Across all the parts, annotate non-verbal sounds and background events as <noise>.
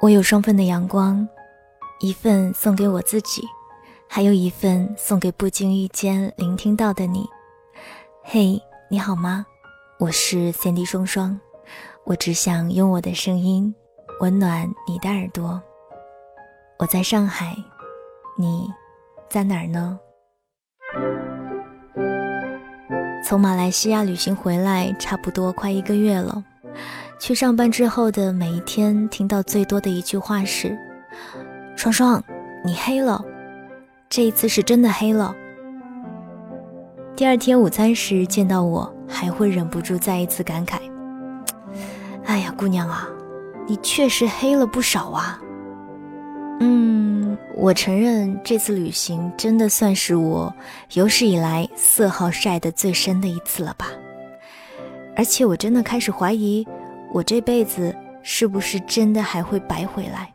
我有双份的阳光，一份送给我自己，还有一份送给不经意间聆听到的你。嘿，你好吗？我是三 D 双双，我只想用我的声音温暖你的耳朵。我在上海，你在哪儿呢？从马来西亚旅行回来，差不多快一个月了。去上班之后的每一天，听到最多的一句话是：“双双，你黑了，这一次是真的黑了。”第二天午餐时见到我，还会忍不住再一次感慨：“ <tsk> 哎呀，姑娘啊，你确实黑了不少啊。”嗯，我承认这次旅行真的算是我有史以来色号晒得最深的一次了吧？而且我真的开始怀疑。我这辈子是不是真的还会白回来？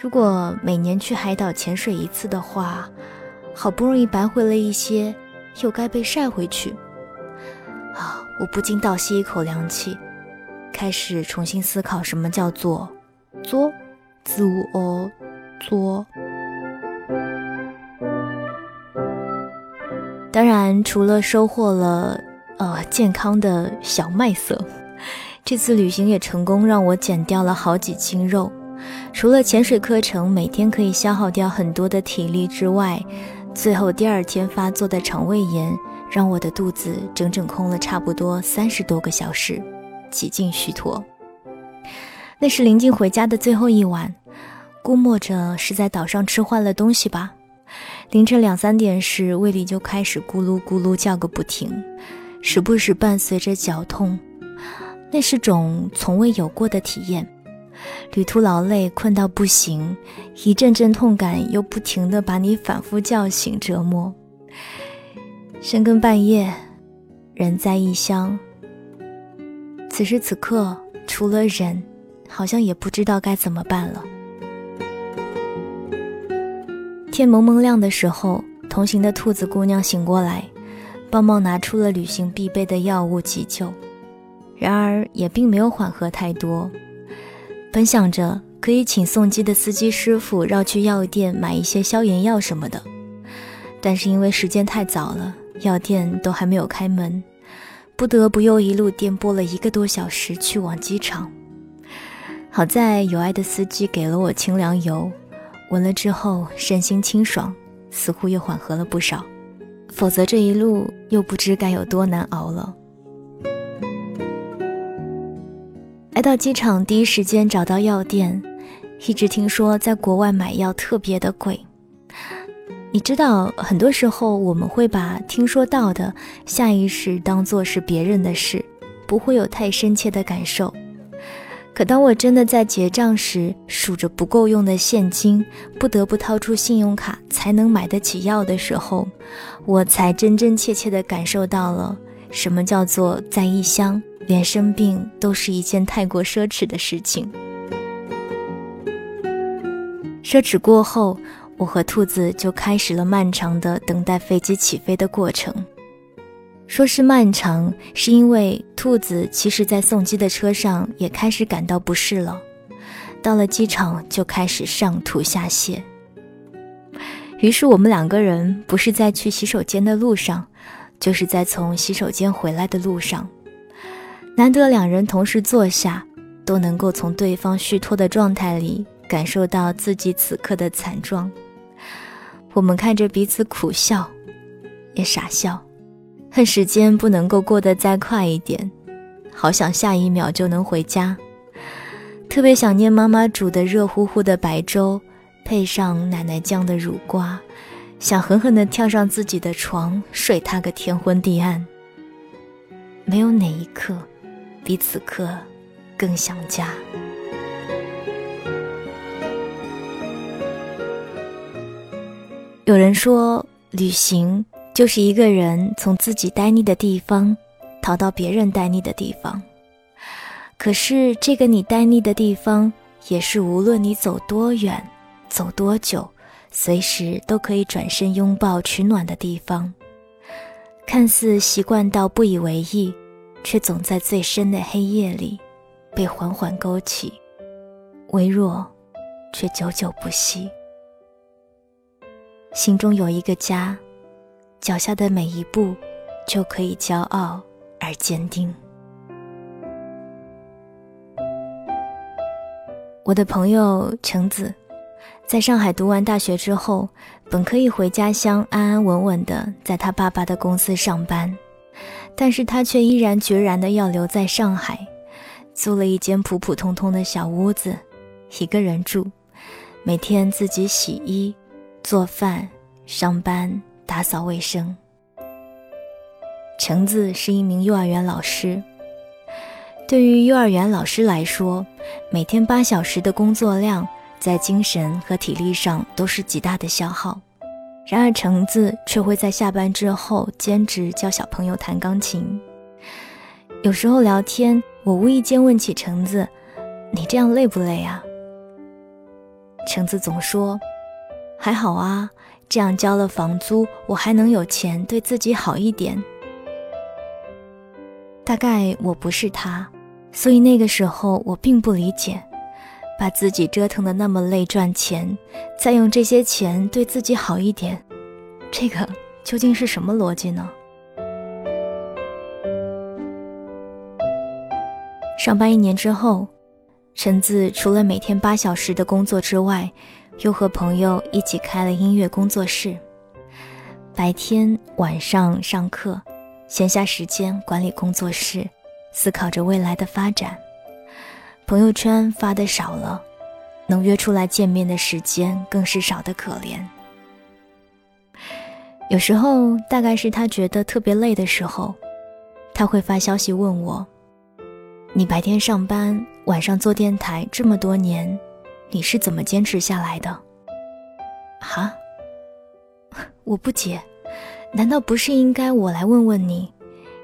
如果每年去海岛潜水一次的话，好不容易白回了一些，又该被晒回去。啊！我不禁倒吸一口凉气，开始重新思考什么叫做“作”，自我作。当然，除了收获了呃健康的小麦色。这次旅行也成功让我减掉了好几斤肉，除了潜水课程每天可以消耗掉很多的体力之外，最后第二天发作的肠胃炎让我的肚子整整空了差不多三十多个小时，几近虚脱。那是临近回家的最后一晚，估摸着是在岛上吃坏了东西吧。凌晨两三点时，胃里就开始咕噜咕噜叫个不停，时不时伴随着绞痛。那是种从未有过的体验，旅途劳累，困到不行，一阵阵痛感又不停地把你反复叫醒折磨。深更半夜，人在异乡，此时此刻，除了忍，好像也不知道该怎么办了。天蒙蒙亮的时候，同行的兔子姑娘醒过来，帮忙拿出了旅行必备的药物急救。然而也并没有缓和太多。本想着可以请送机的司机师傅绕去药店买一些消炎药什么的，但是因为时间太早了，药店都还没有开门，不得不又一路颠簸了一个多小时去往机场。好在有爱的司机给了我清凉油，闻了之后身心清爽，似乎又缓和了不少。否则这一路又不知该有多难熬了。来到机场，第一时间找到药店。一直听说在国外买药特别的贵。你知道，很多时候我们会把听说到的下意识当做是别人的事，不会有太深切的感受。可当我真的在结账时数着不够用的现金，不得不掏出信用卡才能买得起药的时候，我才真真切切地感受到了什么叫做在异乡。连生病都是一件太过奢侈的事情。奢侈过后，我和兔子就开始了漫长的等待飞机起飞的过程。说是漫长，是因为兔子其实在送机的车上也开始感到不适了。到了机场就开始上吐下泻。于是我们两个人不是在去洗手间的路上，就是在从洗手间回来的路上。难得两人同时坐下，都能够从对方虚脱的状态里感受到自己此刻的惨状。我们看着彼此苦笑，也傻笑，恨时间不能够过得再快一点，好想下一秒就能回家。特别想念妈妈煮的热乎乎的白粥，配上奶奶酱的乳瓜，想狠狠地跳上自己的床，睡他个天昏地暗。没有哪一刻。比此刻更想家。有人说，旅行就是一个人从自己待腻的地方逃到别人待腻的地方。可是，这个你待腻的地方，也是无论你走多远、走多久，随时都可以转身拥抱取暖的地方。看似习惯到不以为意。却总在最深的黑夜里，被缓缓勾起，微弱，却久久不息。心中有一个家，脚下的每一步就可以骄傲而坚定。我的朋友橙子，在上海读完大学之后，本可以回家乡安安稳稳的在他爸爸的公司上班，但是他却毅然决然的要留在上海，租了一间普普通通的小屋子，一个人住，每天自己洗衣、做饭、上班、打扫卫生。橙子是一名幼儿园老师。对于幼儿园老师来说，每天八小时的工作量，在精神和体力上都是极大的消耗。然而，橙子却会在下班之后兼职教小朋友弹钢琴。有时候聊天，我无意间问起橙子：“你这样累不累啊？”橙子总说：“还好啊，这样交了房租，我还能有钱对自己好一点。”大概我不是他。所以那个时候，我并不理解，把自己折腾的那么累赚钱，再用这些钱对自己好一点，这个究竟是什么逻辑呢？上班一年之后，橙子除了每天八小时的工作之外，又和朋友一起开了音乐工作室，白天晚上上课，闲暇时间管理工作室。思考着未来的发展，朋友圈发的少了，能约出来见面的时间更是少得可怜。有时候，大概是他觉得特别累的时候，他会发消息问我：“你白天上班，晚上做电台这么多年，你是怎么坚持下来的？”哈，<laughs> 我不解，难道不是应该我来问问你，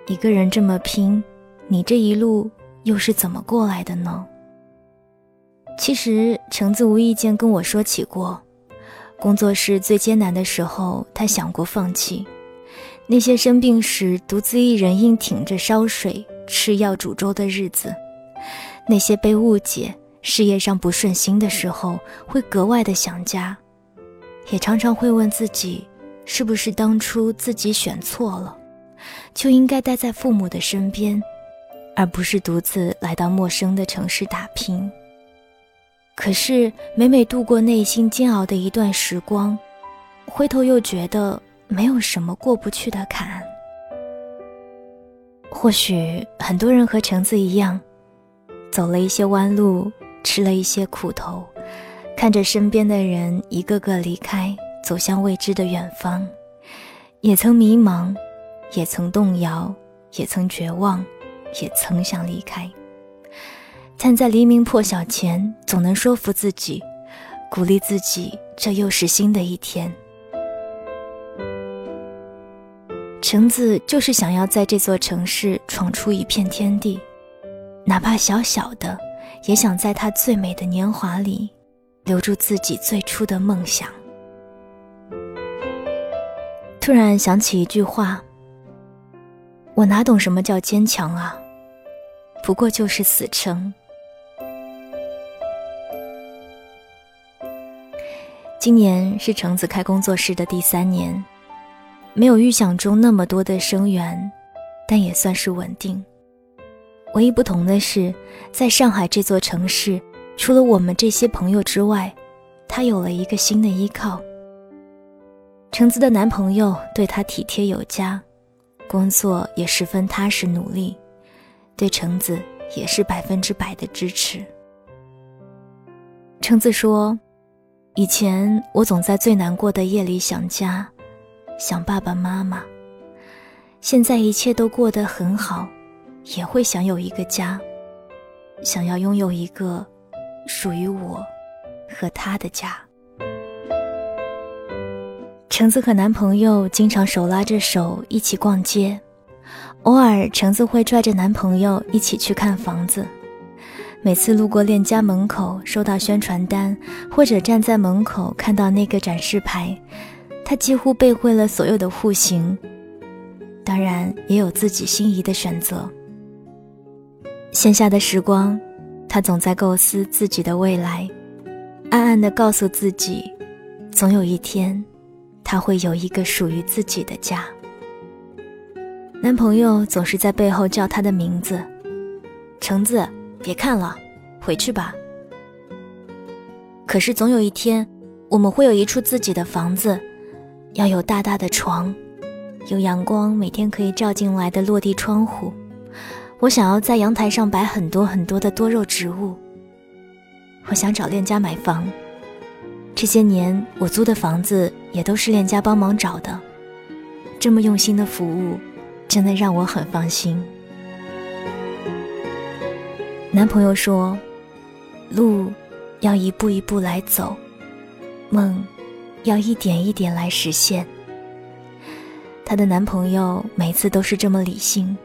一个人这么拼？你这一路又是怎么过来的呢？其实橙子无意间跟我说起过，工作室最艰难的时候，他想过放弃。那些生病时独自一人硬挺着烧水、吃药、煮粥的日子，那些被误解、事业上不顺心的时候，会格外的想家，也常常会问自己，是不是当初自己选错了，就应该待在父母的身边。而不是独自来到陌生的城市打拼。可是每每度过内心煎熬的一段时光，回头又觉得没有什么过不去的坎。或许很多人和橙子一样，走了一些弯路，吃了一些苦头，看着身边的人一个个离开，走向未知的远方，也曾迷茫，也曾动摇，也曾绝望。也曾想离开，但在黎明破晓前，总能说服自己，鼓励自己，这又是新的一天。橙子就是想要在这座城市闯出一片天地，哪怕小小的，也想在他最美的年华里，留住自己最初的梦想。突然想起一句话：“我哪懂什么叫坚强啊！”不过就是死撑。今年是橙子开工作室的第三年，没有预想中那么多的生源，但也算是稳定。唯一不同的是，在上海这座城市，除了我们这些朋友之外，他有了一个新的依靠。橙子的男朋友对她体贴有加，工作也十分踏实努力。对橙子也是百分之百的支持。橙子说：“以前我总在最难过的夜里想家，想爸爸妈妈。现在一切都过得很好，也会想有一个家，想要拥有一个属于我和他的家。”橙子和男朋友经常手拉着手一起逛街。偶尔，橙子会拽着男朋友一起去看房子。每次路过链家门口，收到宣传单，或者站在门口看到那个展示牌，他几乎背会了所有的户型。当然，也有自己心仪的选择。闲暇的时光，他总在构思自己的未来，暗暗地告诉自己，总有一天，他会有一个属于自己的家。男朋友总是在背后叫她的名字：“橙子，别看了，回去吧。”可是总有一天，我们会有一处自己的房子，要有大大的床，有阳光每天可以照进来的落地窗户。我想要在阳台上摆很多很多的多肉植物。我想找链家买房。这些年我租的房子也都是链家帮忙找的，这么用心的服务，真的让我很放心。男朋友说：“路要一步一步来走，梦要一点一点来实现。”她的男朋友每次都是这么理性。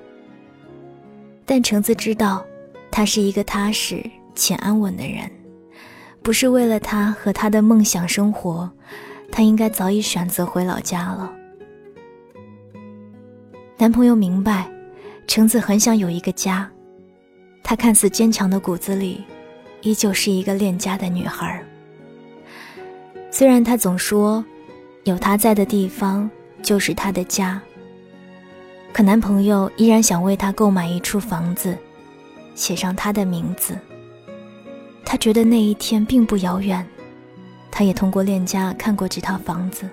但橙子知道，他是一个踏实且安稳的人，不是为了他和他的梦想生活，他应该早已选择回老家了。男朋友明白，橙子很想有一个家，她看似坚强的骨子里，依旧是一个恋家的女孩。虽然她总说，有他在的地方就是她的家。可男朋友依然想为她购买一处房子，写上她的名字。他觉得那一天并不遥远，他也通过链家看过这套房子。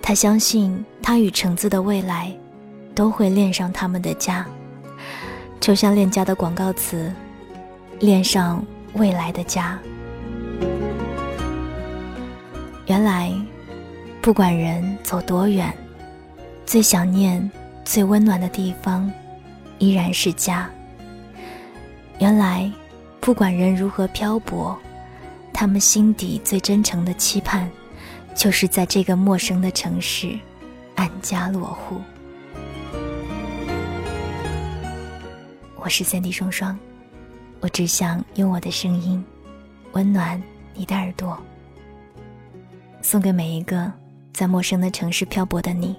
他相信他与橙子的未来，都会恋上他们的家，就像链家的广告词：“恋上未来的家。”原来，不管人走多远，最想念。最温暖的地方，依然是家。原来，不管人如何漂泊，他们心底最真诚的期盼，就是在这个陌生的城市安家落户。我是三 D 双双，我只想用我的声音，温暖你的耳朵，送给每一个在陌生的城市漂泊的你。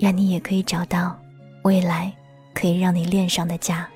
愿你也可以找到未来可以让你恋上的家。